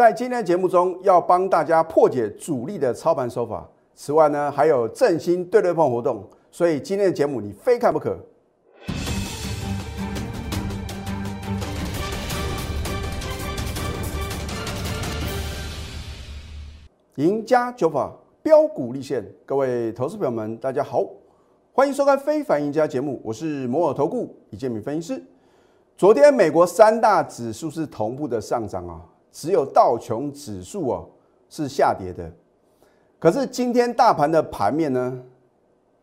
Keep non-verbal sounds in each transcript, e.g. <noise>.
在今天的节目中，要帮大家破解主力的操盘手法。此外呢，还有振兴对对碰活动，所以今天的节目你非看不可。赢家九法标股立现，各位投资朋友们，大家好，欢迎收看《非凡赢家》节目，我是摩尔投顾李建民分析师。昨天美国三大指数是同步的上涨啊，只有道琼指数哦是下跌的。可是今天大盘的盘面呢，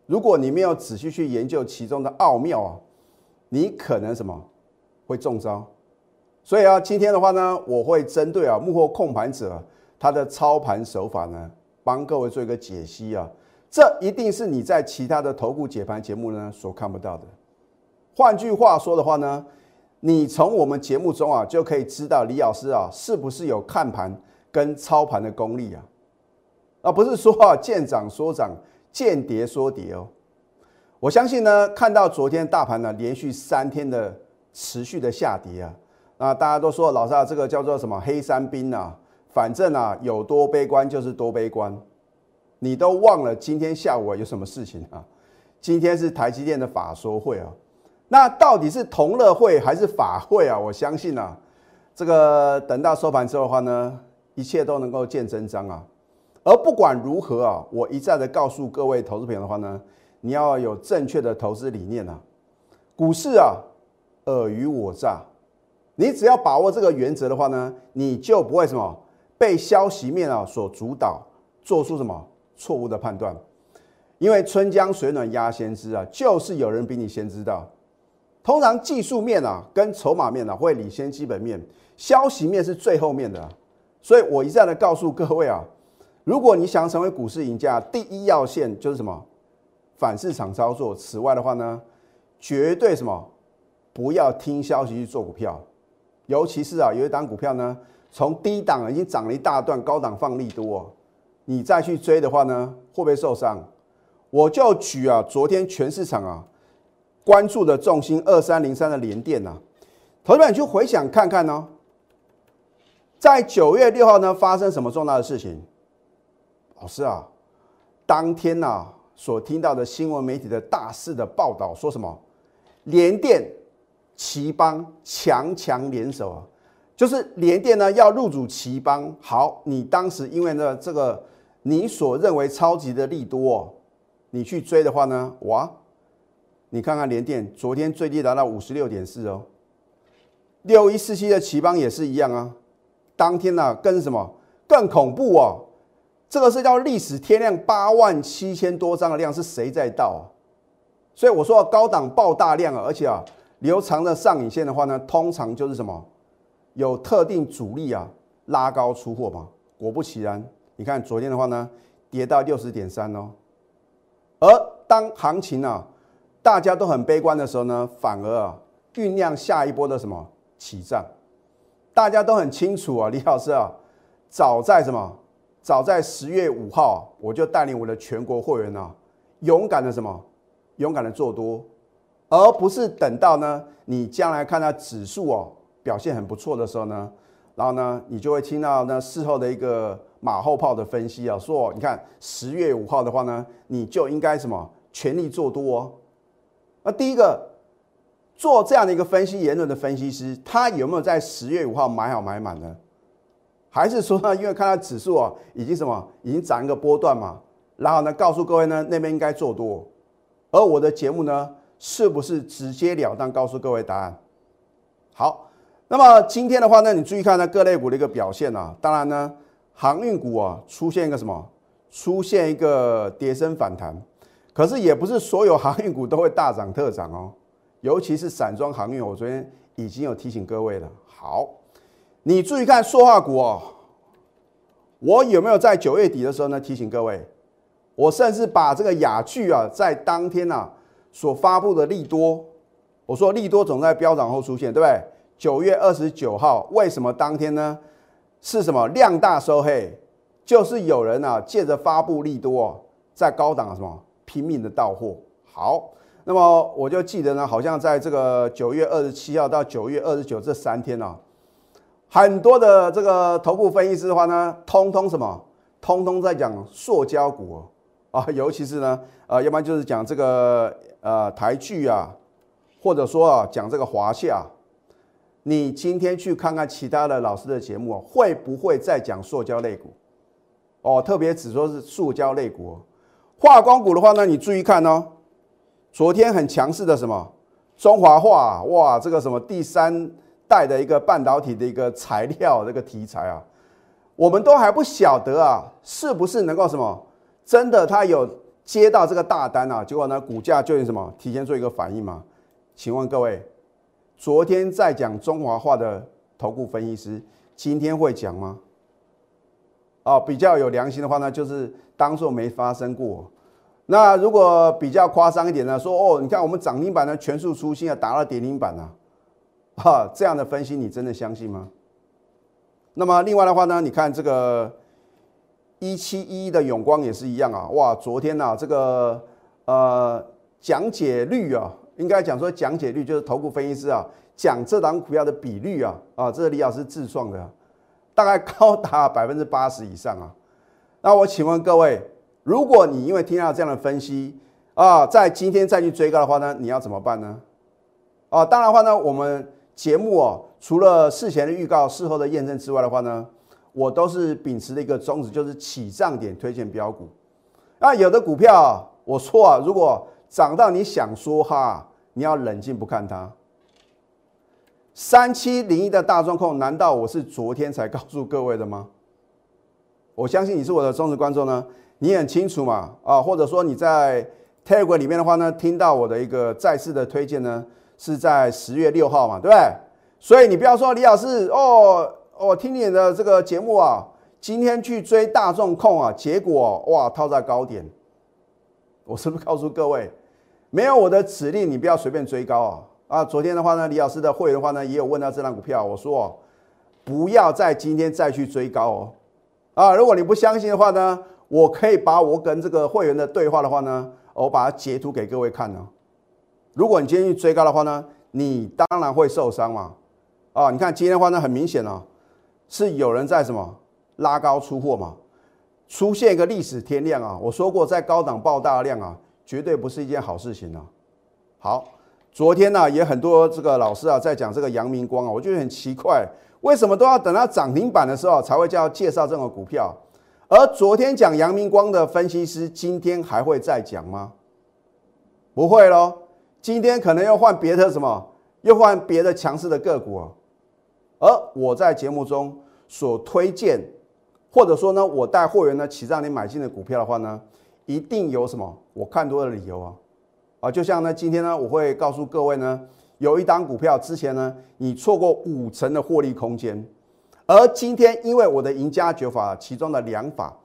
如果你没有仔细去研究其中的奥妙啊，你可能什么会中招。所以啊，今天的话呢，我会针对啊幕后控盘者。他的操盘手法呢，帮各位做一个解析啊，这一定是你在其他的头部解盘节目呢所看不到的。换句话说的话呢，你从我们节目中啊就可以知道李老师啊是不是有看盘跟操盘的功力啊，而不是说啊见涨说涨，见跌说跌哦。我相信呢，看到昨天大盘呢连续三天的持续的下跌啊，那大家都说老师啊，这个叫做什么黑山兵啊？反正啊，有多悲观就是多悲观，你都忘了今天下午有什么事情啊？今天是台积电的法说会啊，那到底是同乐会还是法会啊？我相信啊，这个等到收盘之后的话呢，一切都能够见真章啊。而不管如何啊，我一再的告诉各位投资朋友的话呢，你要有正确的投资理念啊。股市啊，尔虞我诈，你只要把握这个原则的话呢，你就不会什么。被消息面啊所主导，做出什么错误的判断？因为春江水暖鸭先知啊，就是有人比你先知道。通常技术面啊跟筹码面啊会领先基本面，消息面是最后面的。所以我一再的告诉各位啊，如果你想成为股市赢家，第一要线就是什么反市场操作。此外的话呢，绝对什么不要听消息去做股票，尤其是啊有一档股票呢。从低档已经涨了一大段，高档放利多，你再去追的话呢，会不会受伤？我就举啊，昨天全市场啊关注的重心二三零三的联电呐，投资者你去回想看看呢，在九月六号呢发生什么重大的事情？老师啊，当天呐所听到的新闻媒体的大肆的报道说什么？联电、奇邦强强联手啊！就是联电呢要入主奇邦，好，你当时因为呢这个你所认为超级的利多，你去追的话呢，哇，你看看联电昨天最低达到五十六点四哦，六一四七的奇邦也是一样啊，当天呢更什么更恐怖哦，这个是叫历史天量八万七千多张的量是谁在倒啊？所以我说高档爆大量啊，而且啊留长的上影线的话呢，通常就是什么？有特定主力啊拉高出货嘛？果不其然，你看昨天的话呢，跌到六十点三哦。而当行情啊大家都很悲观的时候呢，反而啊酝酿下一波的什么起涨？大家都很清楚啊，李老师啊，早在什么？早在十月五号，我就带领我的全国会员啊，勇敢的什么？勇敢的做多，而不是等到呢你将来看到指数哦。表现很不错的时候呢，然后呢，你就会听到呢事后的一个马后炮的分析啊，说你看十月五号的话呢，你就应该什么全力做多哦。那第一个做这样的一个分析言论的分析师，他有没有在十月五号买好买满呢？还是说呢，因为看到指数啊已经什么已经涨一个波段嘛，然后呢告诉各位呢那边应该做多，而我的节目呢是不是直截了当告诉各位答案？好。那么今天的话呢，你注意看呢各类股的一个表现啊。当然呢，航运股啊出现一个什么？出现一个跌升反弹。可是也不是所有航运股都会大涨特涨哦。尤其是散装航运，我昨天已经有提醒各位了。好，你注意看塑化股哦。我有没有在九月底的时候呢提醒各位？我甚至把这个雅聚啊在当天呐所发布的利多，我说利多总在飙涨后出现，对不对？九月二十九号，为什么当天呢？是什么量大收黑？就是有人啊借着发布利多，在高档什么拼命的到货。好，那么我就记得呢，好像在这个九月二十七号到九月二十九这三天呢，很多的这个头部分析师的话呢，通通什么？通通在讲塑胶股啊，尤其是呢，呃，要不然就是讲这个呃台剧啊，或者说啊讲这个华夏。你今天去看看其他的老师的节目啊，会不会再讲塑胶类股？哦，特别只说是塑胶类股，化光股的话呢，你注意看哦。昨天很强势的什么中华化，哇，这个什么第三代的一个半导体的一个材料这个题材啊，我们都还不晓得啊，是不是能够什么真的他有接到这个大单啊？结果呢，股价就有什么提前做一个反应吗？请问各位？昨天在讲中华化的投顾分析师，今天会讲吗？哦，比较有良心的话呢，就是当做没发生过。那如果比较夸张一点呢，说哦，你看我们涨停板呢全数出新啊，打了跌停板啊，哈，这样的分析你真的相信吗？那么另外的话呢，你看这个一七一的永光也是一样啊，哇，昨天呐这个呃讲解率啊。应该讲说讲解率就是头部分析师啊讲这档股票的比率啊啊，这是李老师自创的，大概高达百分之八十以上啊。那我请问各位，如果你因为听到这样的分析啊，在今天再去追高的话呢，你要怎么办呢？啊，当然的话呢，我们节目哦，除了事前的预告、事后的验证之外的话呢，我都是秉持的一个宗旨，就是起涨点推荐标股。那有的股票我错啊，如果涨到你想说哈，你要冷静不看它。三七零一的大众控，难道我是昨天才告诉各位的吗？我相信你是我的忠实观众呢，你很清楚嘛啊，或者说你在 Telegram 里面的话呢，听到我的一个再次的推荐呢，是在十月六号嘛，对不对？所以你不要说李老师哦，我听你的这个节目啊，今天去追大众控啊，结果哇套在高点。我是不是告诉各位，没有我的指令，你不要随便追高啊！啊，昨天的话呢，李老师的会员的话呢，也有问到这张股票，我说哦不要在今天再去追高哦。啊，如果你不相信的话呢，我可以把我跟这个会员的对话的话呢，我把它截图给各位看呢。如果你今天去追高的话呢，你当然会受伤嘛。啊，你看今天的话呢，很明显哦，是有人在什么拉高出货嘛。出现一个历史天量啊！我说过，在高档爆大量啊，绝对不是一件好事情啊。好，昨天呢也很多这个老师啊在讲这个阳明光啊，我觉得很奇怪，为什么都要等到涨停板的时候才会叫介绍这种股票？而昨天讲阳明光的分析师，今天还会再讲吗？不会喽，今天可能又换别的什么，又换别的强势的个股啊。而我在节目中所推荐。或者说呢，我带货员呢起让你买进的股票的话呢，一定有什么我看多的理由啊，啊，就像呢今天呢，我会告诉各位呢，有一档股票之前呢，你错过五成的获利空间，而今天因为我的赢家九法其中的两法，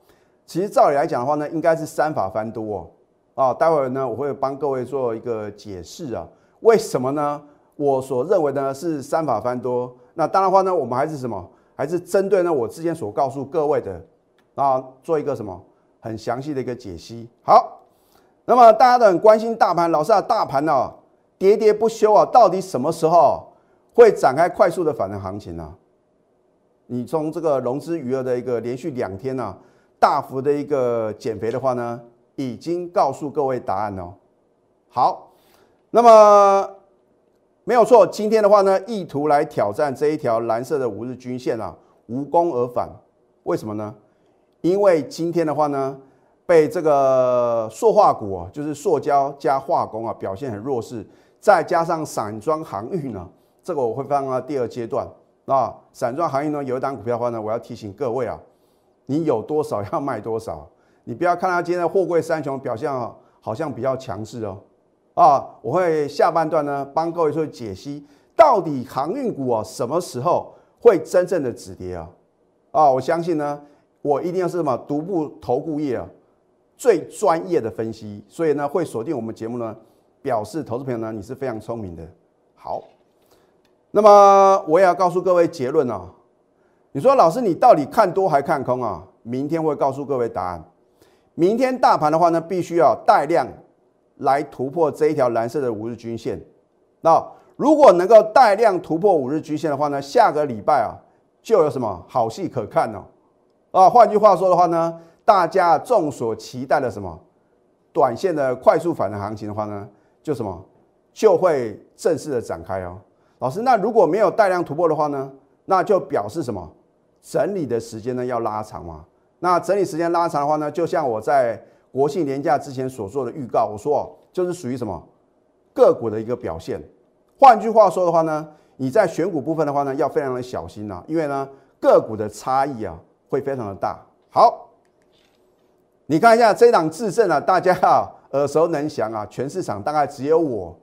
其实照理来讲的话呢，应该是三法翻多哦，啊，待会儿呢我会帮各位做一个解释啊，为什么呢？我所认为呢是三法翻多，那当然话呢，我们还是什么？还是针对呢，我之前所告诉各位的啊，做一个什么很详细的一个解析。好，那么大家都很关心大盘，老师啊，大盘呢喋喋不休啊，到底什么时候会展开快速的反弹行情呢？你从这个融资余额的一个连续两天呢，大幅的一个减肥的话呢，已经告诉各位答案哦。好，那么。没有错，今天的话呢，意图来挑战这一条蓝色的五日均线啊，无功而返。为什么呢？因为今天的话呢，被这个塑化股啊，就是塑胶加化工啊，表现很弱势，再加上散装航运呢，这个我会放到第二阶段啊。散装航运呢，有一档股票的话呢，我要提醒各位啊，你有多少要卖多少，你不要看它今天的货柜三雄表现啊好像比较强势哦。啊，我会下半段呢帮各位做解析，到底航运股啊什么时候会真正的止跌啊？啊，我相信呢，我一定要是什么独步投顾业啊最专业的分析，所以呢会锁定我们节目呢，表示投资朋友呢你是非常聪明的。好，那么我也要告诉各位结论啊，你说老师你到底看多还看空啊？明天会告诉各位答案。明天大盘的话呢，必须要带量。来突破这一条蓝色的五日均线，那如果能够带量突破五日均线的话呢，下个礼拜啊，就有什么好戏可看哦。啊，换句话说的话呢，大家众所期待的什么短线的快速反弹行情的话呢，就什么就会正式的展开哦。老师，那如果没有带量突破的话呢，那就表示什么？整理的时间呢要拉长嘛？那整理时间拉长的话呢，就像我在国庆年假之前所做的预告，我说哦，就是属于什么个股的一个表现。换句话说的话呢，你在选股部分的话呢，要非常的小心呐，因为呢个股的差异啊会非常的大。好，你看一下这档智胜啊，大家啊耳熟能详啊，全市场大概只有我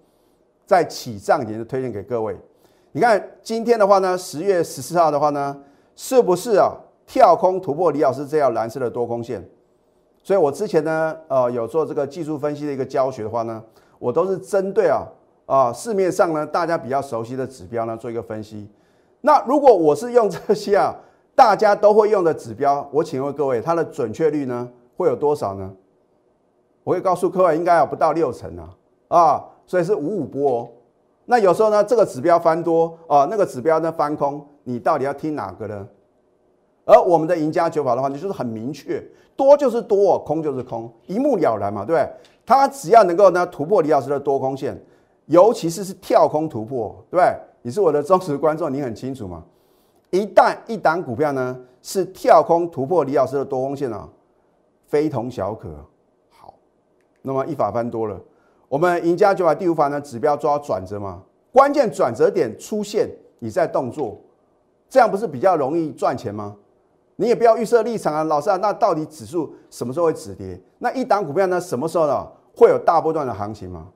在起涨点就推荐给各位。你看今天的话呢，十月十四号的话呢。是不是啊？跳空突破李老师这条蓝色的多空线，所以我之前呢，呃，有做这个技术分析的一个教学的话呢，我都是针对啊啊市面上呢大家比较熟悉的指标呢做一个分析。那如果我是用这些啊大家都会用的指标，我请问各位，它的准确率呢会有多少呢？我会告诉各位，应该有不到六成啊啊，所以是五五波。那有时候呢，这个指标翻多啊，那个指标呢翻空。你到底要听哪个呢？而我们的赢家九法的话，你就是很明确，多就是多，空就是空，一目了然嘛，对不对？它只要能够呢突破李老师的多空线，尤其是是跳空突破，对不对？你是我的忠实观众，你很清楚嘛。一旦一档股票呢是跳空突破李老师的多空线啊，非同小可。好，那么一法翻多了，我们赢家九法第五法呢指标抓转折嘛，关键转折点出现，你在动作。这样不是比较容易赚钱吗？你也不要预设立场啊，老师啊，那到底指数什么时候会止跌？那一档股票呢，什么时候呢会有大波段的行情吗？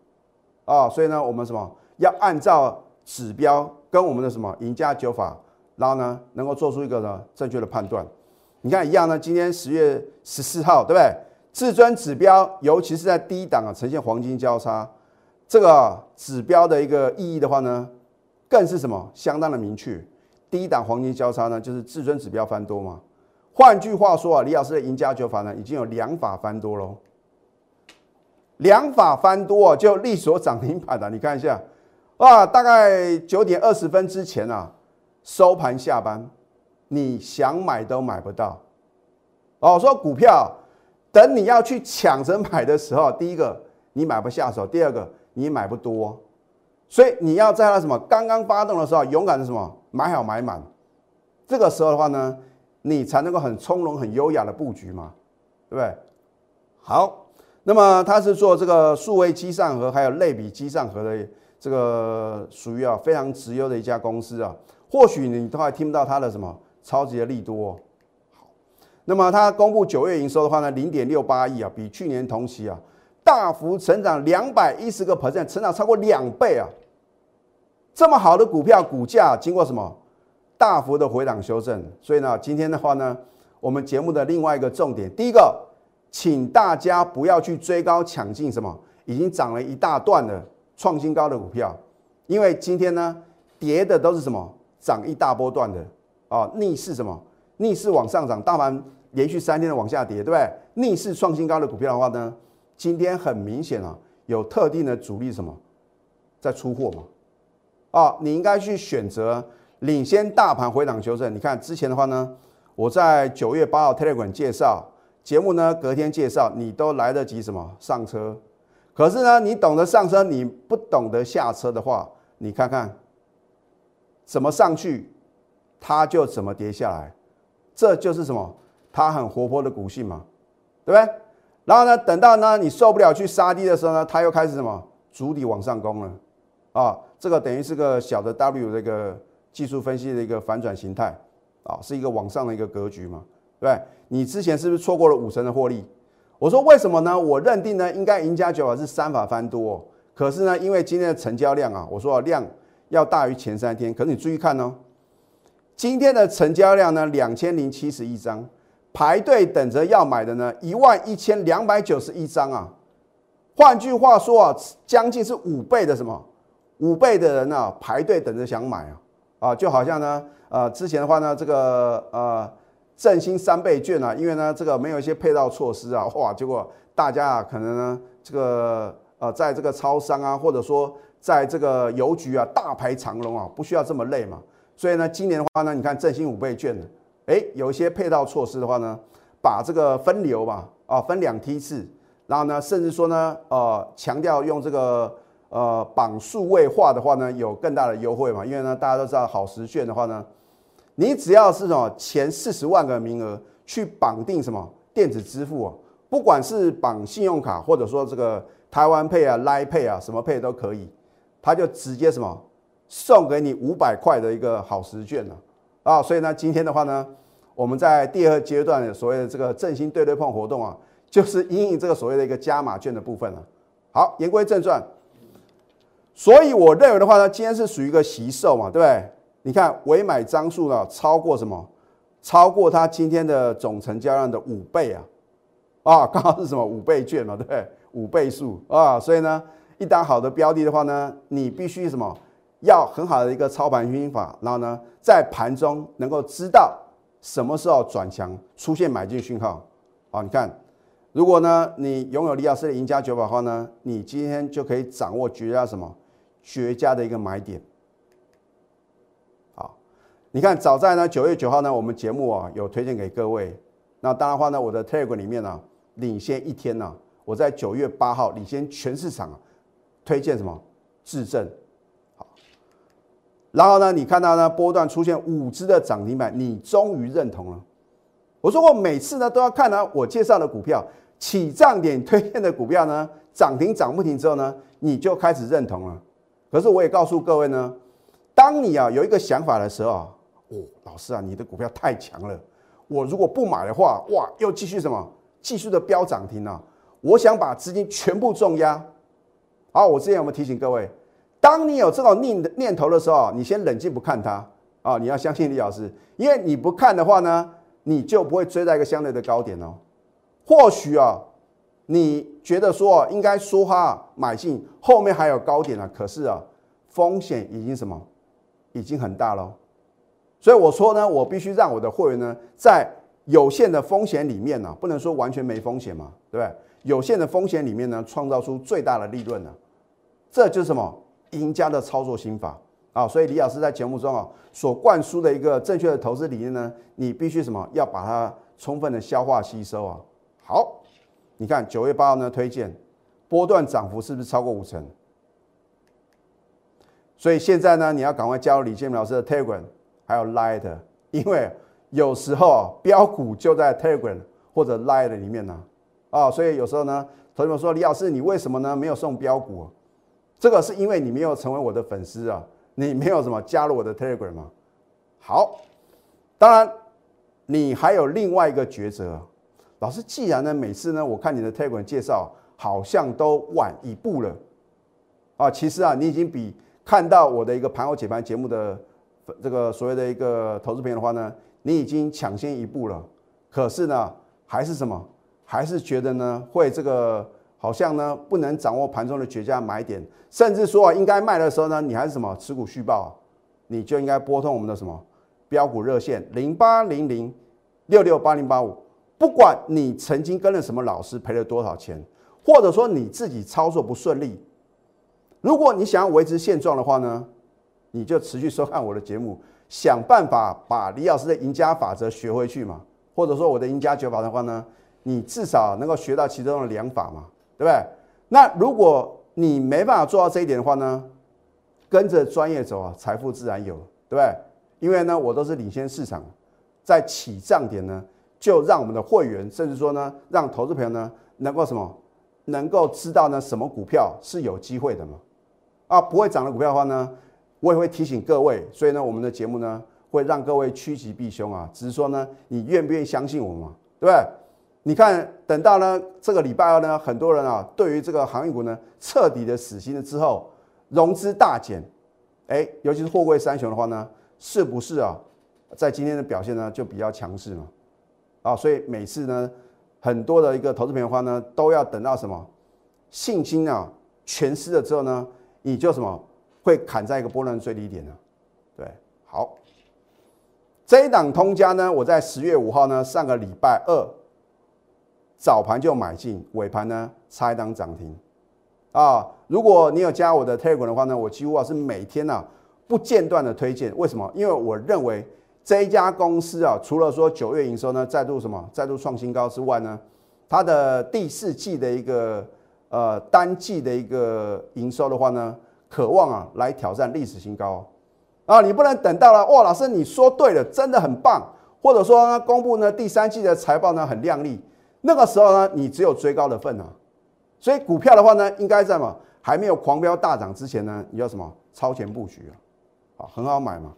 啊，所以呢，我们什么要按照指标跟我们的什么赢家九法，然后呢，能够做出一个呢正确的判断。你看一样呢，今天十月十四号，对不对？至尊指标，尤其是在低档啊，呈现黄金交叉，这个指标的一个意义的话呢，更是什么相当的明确。低档黄金交叉呢，就是至尊指标翻多嘛。换句话说啊，李老师的赢家九法呢，已经有两法翻多喽。两法翻多啊，就力所涨停板的，你看一下，哇，大概九点二十分之前啊，收盘下班，你想买都买不到。哦，说股票等你要去抢着买的时候，第一个你买不下手，第二个你买不多，所以你要在它什么刚刚发动的时候，勇敢的什么。买好买满，这个时候的话呢，你才能够很从容、很优雅的布局嘛，对不对？好，那么它是做这个数位机上盒，还有类比机上盒的这个属于啊非常直优的一家公司啊。或许你都还听不到它的什么超级的利多。好，那么它公布九月营收的话呢，零点六八亿啊，比去年同期啊大幅成长两百一十个 percent，成长超过两倍啊。这么好的股票，股价经过什么大幅的回档修正？所以呢，今天的话呢，我们节目的另外一个重点，第一个，请大家不要去追高抢进什么已经涨了一大段的创新高的股票，因为今天呢，跌的都是什么涨一大波段的啊，逆势什么逆势往上涨，大盘连续三天的往下跌，对不对？逆势创新高的股票的话呢，今天很明显啊，有特定的主力什么在出货嘛？啊，你应该去选择领先大盘回档修正。你看之前的话呢，我在九月八号 Telegram 介绍节目呢，隔天介绍，你都来得及什么上车？可是呢，你懂得上车，你不懂得下车的话，你看看怎么上去，它就怎么跌下来。这就是什么？它很活泼的股性嘛，对不对？然后呢，等到呢你受不了去杀低的时候呢，它又开始什么？主底往上攻了啊。这个等于是个小的 W 这个技术分析的一个反转形态啊，是一个往上的一个格局嘛，对对？你之前是不是错过了五成的获利？我说为什么呢？我认定呢，应该赢家九法是三法翻多，可是呢，因为今天的成交量啊，我说量要大于前三天，可是你注意看哦，今天的成交量呢，两千零七十一张，排队等着要买的呢，一万一千两百九十一张啊，换句话说啊，将近是五倍的什么？五倍的人呢排队等着想买啊。啊，就好像呢呃之前的话呢这个呃振兴三倍券啊，因为呢这个没有一些配套措施啊，<laughs> 哇，结果大家啊可能呢这个呃在这个超商啊或者说在这个邮局啊大排长龙啊，不需要这么累嘛，所以呢，今年的话呢，你看振兴五倍券，哎，有一些配套措施的话呢，把这个分流嘛，啊，分两梯次，然后呢，甚至说呢，呃，强调用这个呃绑数位化的话呢，有更大的优惠嘛，因为呢，大家都知道好时券的话呢，你只要是什么前四十万个名额去绑定什么电子支付啊，不管是绑信用卡或者说这个台湾配啊、来配啊，什么配都可以，他就直接什么。送给你五百块的一个好时券了啊！所以呢，今天的话呢，我们在第二阶段的所谓的这个振兴对对碰活动啊，就是因应这个所谓的一个加码券的部分了。好，言归正传，所以我认为的话呢，今天是属于一个习售嘛，对不对？你看，委买张数呢超过什么？超过它今天的总成交量的五倍啊！啊，刚好是什么五倍券嘛，对不对？五倍数啊！所以呢，一单好的标的的话呢，你必须什么？要很好的一个操盘心法，然后呢，在盘中能够知道什么时候转强出现买进讯号。好，你看，如果呢你拥有李老师的赢家九法的话呢，你今天就可以掌握绝佳什么绝佳的一个买点。好，你看早在呢九月九号呢，我们节目啊有推荐给各位。那当然话呢，我的 Telegram 里面呢领先一天呢，我在九月八号领先全市场推荐什么智正。然后呢，你看到呢波段出现五只的涨停板，你终于认同了。我说我每次呢都要看呢我介绍的股票起涨点推荐的股票呢涨停涨不停之后呢，你就开始认同了。可是我也告诉各位呢，当你啊有一个想法的时候啊，哦，老师啊，你的股票太强了，我如果不买的话，哇，又继续什么继续的飙涨停啊，我想把资金全部重压。好，我之前有没有提醒各位？当你有这种念念头的时候，你先冷静不看它啊！你要相信李老师，因为你不看的话呢，你就不会追在一个相对的高点哦。或许啊，你觉得说应该说哈买进，后面还有高点啊，可是啊，风险已经什么，已经很大了。所以我说呢，我必须让我的会员呢，在有限的风险里面呢，不能说完全没风险嘛，对不对？有限的风险里面呢，创造出最大的利润呢，这就是什么？赢家的操作心法啊，所以李老师在节目中啊所灌输的一个正确的投资理念呢，你必须什么要把它充分的消化吸收啊。好，你看九月八号呢推荐波段涨幅是不是超过五成？所以现在呢你要赶快加入李建明老师的 Telegram 还有 Light，因为有时候啊标股就在 Telegram 或者 Light 里面呢啊，所以有时候呢同学们说李老师你为什么呢没有送标股？这个是因为你没有成为我的粉丝啊，你没有什么加入我的 Telegram 吗？好，当然你还有另外一个抉择，老师，既然呢每次呢我看你的 Telegram 介绍好像都晚一步了啊，其实啊你已经比看到我的一个盘后解盘节目的这个所谓的一个投资朋友的话呢，你已经抢先一步了。可是呢还是什么？还是觉得呢会这个。好像呢不能掌握盘中的绝佳买点，甚至说啊应该卖的时候呢，你还是什么持股续报，你就应该拨通我们的什么标股热线零八零零六六八零八五。不管你曾经跟了什么老师赔了多少钱，或者说你自己操作不顺利，如果你想要维持现状的话呢，你就持续收看我的节目，想办法把李老师的赢家法则学回去嘛，或者说我的赢家九法的话呢，你至少能够学到其中的两法嘛。对不对？那如果你没办法做到这一点的话呢，跟着专业走啊，财富自然有，对不对？因为呢，我都是领先市场，在起涨点呢，就让我们的会员，甚至说呢，让投资朋友呢，能够什么，能够知道呢，什么股票是有机会的嘛？啊，不会涨的股票的话呢，我也会提醒各位。所以呢，我们的节目呢，会让各位趋吉避凶啊。只是说呢，你愿不愿意相信我嘛？对不对？你看，等到呢这个礼拜二呢，很多人啊，对于这个航运股呢彻底的死心了之后，融资大减，哎，尤其是货柜三雄的话呢，是不是啊，在今天的表现呢就比较强势嘛？啊，所以每次呢，很多的一个投资品的话呢，都要等到什么信心啊全失了之后呢，你就什么会砍在一个波段最低点呢？对，好，这一档通家呢，我在十月五号呢，上个礼拜二。早盘就买进，尾盘呢差一档涨停，啊！如果你有加我的 Telegram 的话呢，我几乎啊是每天呢不间断的推荐。为什么？因为我认为这一家公司啊，除了说九月营收呢再度什么再度创新高之外呢，它的第四季的一个呃单季的一个营收的话呢，渴望啊来挑战历史新高啊！你不能等到了哇，老师你说对了，真的很棒，或者说呢公布呢第三季的财报呢很亮丽，那个时候呢你只有追高的份啊。所以股票的话呢，应该在嘛还没有狂飙大涨之前呢，你要什么超前布局啊？啊，很好买嘛，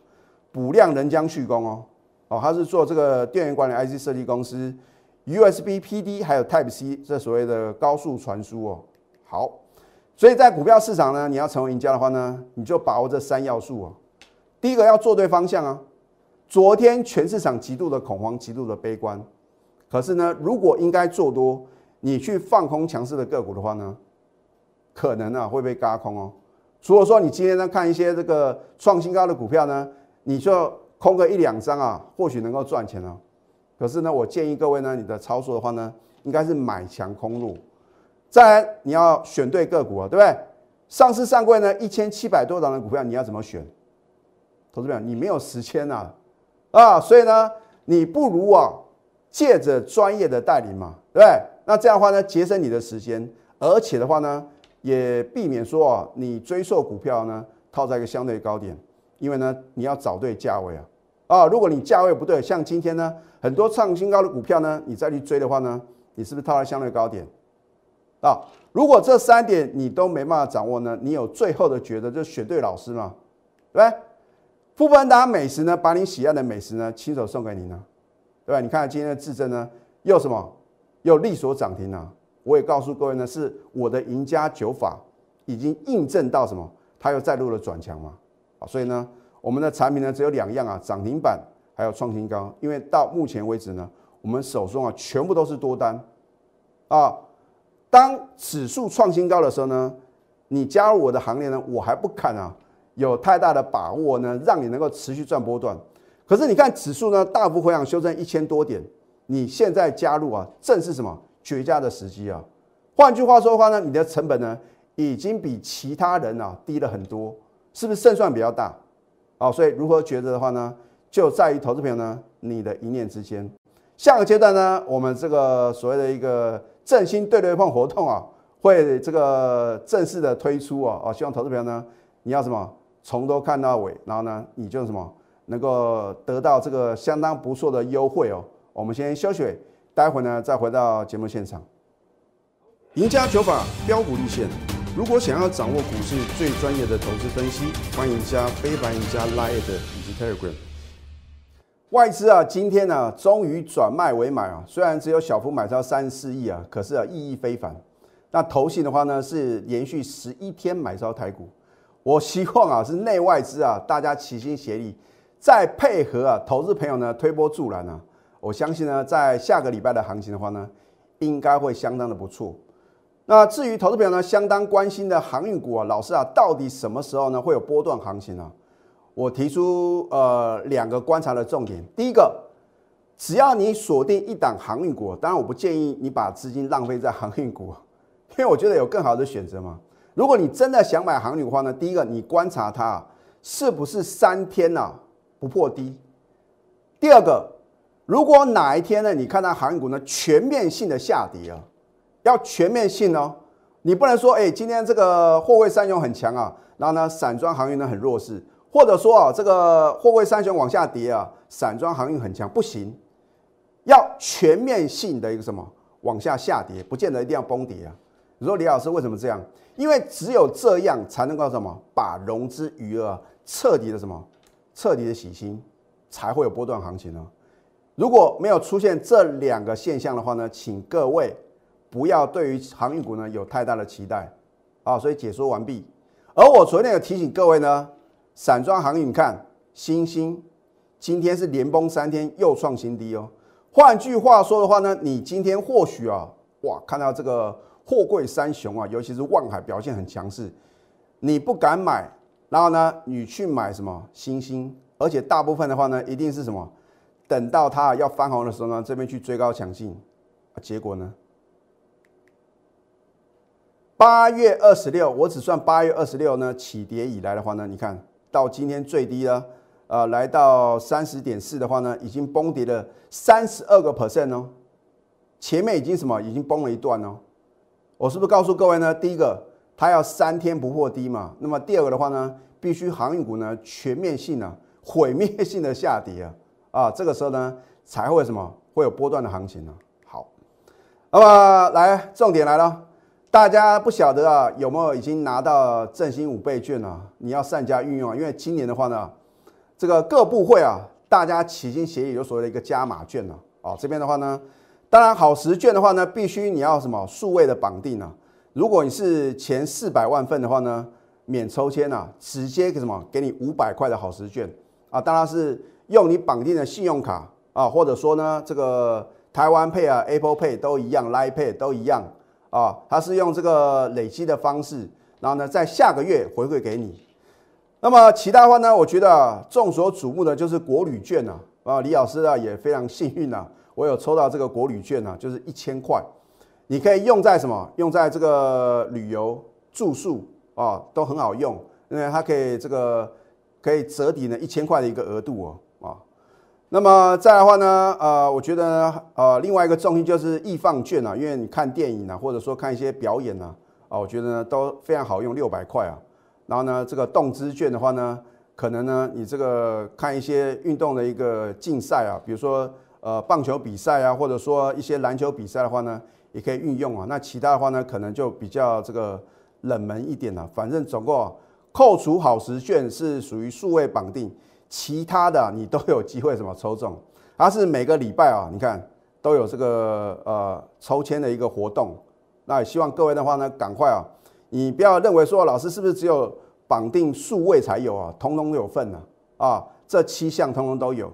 补量人将续攻哦。哦，他是做这个电源管理 IC 设计公司，USB PD 还有 Type C 这所谓的高速传输哦。好，所以在股票市场呢，你要成为赢家的话呢，你就把握这三要素哦。第一个要做对方向啊。昨天全市场极度的恐慌，极度的悲观，可是呢，如果应该做多。你去放空强势的个股的话呢，可能啊会被嘎空哦。除了说你今天呢看一些这个创新高的股票呢，你就空个一两张啊，或许能够赚钱哦。可是呢，我建议各位呢，你的操作的话呢，应该是买强空入。再来，你要选对个股啊，对不对？上市上柜呢一千七百多档的股票，你要怎么选？投资者，你没有时间呐啊，所以呢，你不如啊借着专业的带领嘛，对不对？那这样的话呢，节省你的时间，而且的话呢，也避免说啊，你追售股票呢套在一个相对高点，因为呢，你要找对价位啊啊，如果你价位不对，像今天呢，很多创新高的股票呢，你再去追的话呢，你是不是套在相对高点啊？如果这三点你都没办法掌握呢，你有最后的抉择，就选对老师嘛，对不对？富邦达美食呢，把你喜爱的美食呢，亲手送给你呢，对吧？你看今天的智臻呢，又什么？又力所涨停啊！我也告诉各位呢，是我的赢家九法已经印证到什么？它又再度的转强嘛啊！所以呢，我们的产品呢只有两样啊，涨停板还有创新高。因为到目前为止呢，我们手中啊全部都是多单啊。当指数创新高的时候呢，你加入我的行列呢，我还不敢啊有太大的把握呢，让你能够持续赚波段。可是你看指数呢大幅回档修正一千多点。你现在加入啊，正是什么绝佳的时机啊？换句话说的话呢，你的成本呢，已经比其他人啊低了很多，是不是胜算比较大？啊，所以如何抉择的话呢，就在于投资朋友呢你的一念之间。下个阶段呢，我们这个所谓的一个振兴对对碰活动啊，会这个正式的推出啊，啊，希望投资朋友呢，你要什么从头看到尾，然后呢，你就什么能够得到这个相当不错的优惠哦。我们先休息，待会呢再回到节目现场。赢家九法标股立线，如果想要掌握股市最专业的投资分析，欢迎加非凡、赢家 Line 以及 Telegram。外资啊，今天呢终于转卖为买啊，虽然只有小幅买超三十四亿啊，可是啊意义非凡。那投信的话呢是连续十一天买超台股，我希望啊是内外资啊大家齐心协力，再配合啊投资朋友呢推波助澜啊。我相信呢，在下个礼拜的行情的话呢，应该会相当的不错。那至于投资朋友呢，相当关心的航运股啊，老师啊，到底什么时候呢会有波段行情呢？我提出呃两个观察的重点。第一个，只要你锁定一档航运股，当然我不建议你把资金浪费在航运股，因为我觉得有更好的选择嘛。如果你真的想买航运的话呢，第一个你观察它是不是三天呐不破低。第二个。如果哪一天呢，你看到航运股呢全面性的下跌啊，要全面性哦，你不能说哎，今天这个货柜三雄很强啊，然后呢散装航运呢很弱势，或者说啊这个货柜三雄往下跌啊，散装航运很强，不行，要全面性的一个什么往下下跌，不见得一定要崩跌啊。你说李老师为什么这样？因为只有这样才能够什么把融资余额彻底的什么彻底的洗清，才会有波段行情呢。如果没有出现这两个现象的话呢，请各位不要对于航运股呢有太大的期待啊。所以解说完毕。而我昨天有提醒各位呢，散装航运看星星今天是连崩三天又创新低哦。换句话说的话呢，你今天或许啊，哇，看到这个货柜三雄啊，尤其是万海表现很强势，你不敢买，然后呢，你去买什么新星？而且大部分的话呢，一定是什么？等到它要翻红的时候呢，这边去追高抢进，结果呢？八月二十六，我只算八月二十六呢起跌以来的话呢，你看到今天最低了，呃，来到三十点四的话呢，已经崩跌了三十二个 percent 哦。前面已经什么，已经崩了一段哦。我是不是告诉各位呢？第一个，它要三天不破低嘛。那么第二个的话呢，必须航运股呢全面性呢 <laughs> 毁灭性的下跌啊啊，这个时候呢才会什么会有波段的行情呢？好，那么来重点来了。大家不晓得啊，有没有已经拿到振兴五倍券啊？你要善加运用啊，因为今年的话呢，这个各部会啊，大家齐心协力有所谓的一个加码券啊。哦，这边的话呢，当然好时券的话呢，必须你要什么数位的绑定啊。如果你是前四百万份的话呢，免抽签啊，直接给什么给你五百块的好时券啊。当然是用你绑定的信用卡啊，或者说呢，这个台湾 Pay 啊、Apple Pay 都一样，Line Pay 都一样。啊，它是用这个累积的方式，然后呢，在下个月回馈给你。那么其他的话呢，我觉得众所瞩目的就是国旅券呐。啊，李老师啊也非常幸运呐，我有抽到这个国旅券呐，就是一千块，你可以用在什么？用在这个旅游住宿啊，都很好用，因为它可以这个可以折抵呢一千块的一个额度哦啊。那么再的话呢，呃，我觉得呃，另外一个重心就是易放券啊，因为你看电影啊，或者说看一些表演啊，啊，我觉得呢都非常好用，六百块啊。然后呢，这个动资券的话呢，可能呢你这个看一些运动的一个竞赛啊，比如说呃棒球比赛啊，或者说一些篮球比赛的话呢，也可以运用啊。那其他的话呢，可能就比较这个冷门一点了。反正总共扣除好时券是属于数位绑定。其他的你都有机会什么抽中，它是每个礼拜啊，你看都有这个呃抽签的一个活动。那也希望各位的话呢，赶快啊，你不要认为说老师是不是只有绑定数位才有啊，通通有份呢啊，这七项通通都有。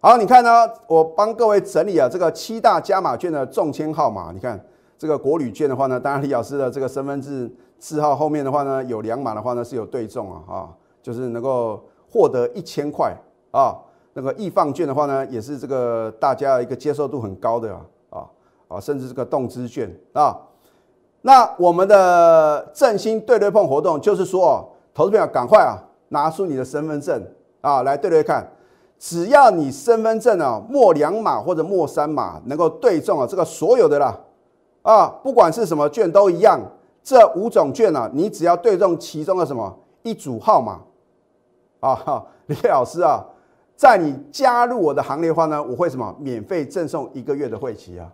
好，你看呢，我帮各位整理啊这个七大加码券的中签号码。你看这个国旅券的话呢，当然李老师的这个身份证字号后面的话呢，有两码的话呢是有对中啊啊，就是能够。获得一千块啊，那个易放券的话呢，也是这个大家一个接受度很高的啊啊，甚至这个动资券啊。那我们的振兴对对碰活动就是说，投资朋友赶快啊，拿出你的身份证啊来对对看，只要你身份证啊末两码或者末三码能够对中啊这个所有的啦啊，不管是什么券都一样，这五种券啊，你只要对中其中的什么一组号码。啊，李老师啊，在你加入我的行列话呢，我会什么免费赠送一个月的会期啊？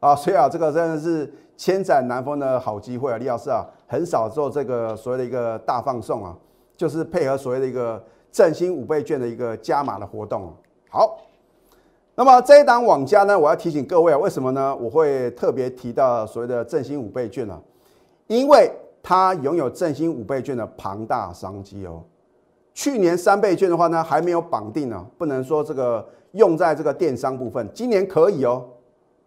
啊，所以啊，这个真的是千载难逢的好机会啊！李老师啊，很少做这个所谓的一个大放送啊，就是配合所谓的一个振兴五倍券的一个加码的活动。好，那么这一档网加呢，我要提醒各位啊，为什么呢？我会特别提到所谓的振兴五倍券呢？因为它拥有振兴五倍券的庞大商机哦。去年三倍券的话呢，还没有绑定呢，不能说这个用在这个电商部分。今年可以哦，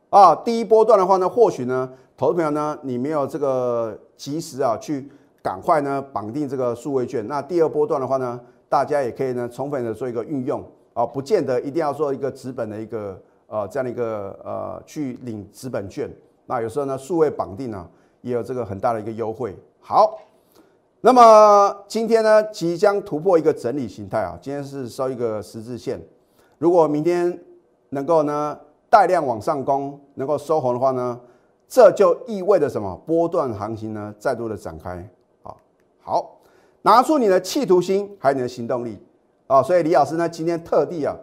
啊，第一波段的话呢，或许呢，投资朋友呢，你没有这个及时啊，去赶快呢绑定这个数位券。那第二波段的话呢，大家也可以呢充分的做一个运用啊，不见得一定要做一个资本的一个呃这样的一个呃去领资本券。那有时候呢，数位绑定呢，也有这个很大的一个优惠。好。那么今天呢，即将突破一个整理形态啊，今天是收一个十字线。如果明天能够呢带量往上攻，能够收红的话呢，这就意味着什么？波段行情呢再度的展开啊。好，拿出你的企图心，还有你的行动力啊。所以李老师呢，今天特地啊，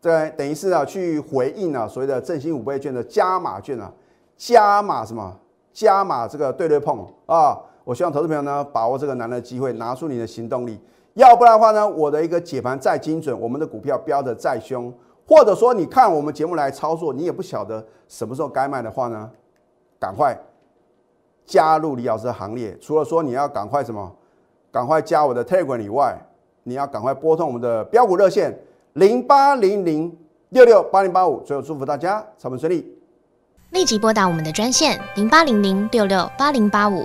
在等于是啊去回应啊所谓的振兴五倍券的加码券啊，加码什么？加码这个对对碰啊。我希望投资朋友呢把握这个难得机会，拿出你的行动力。要不然的话呢，我的一个解盘再精准，我们的股票标的再凶，或者说你看我们节目来操作，你也不晓得什么时候该卖的话呢，赶快加入李老师的行列。除了说你要赶快什么，赶快加我的 Telegram 以外，你要赶快拨通我们的标股热线零八零零六六八零八五。最后祝福大家操盘顺利，立即拨打我们的专线零八零零六六八零八五。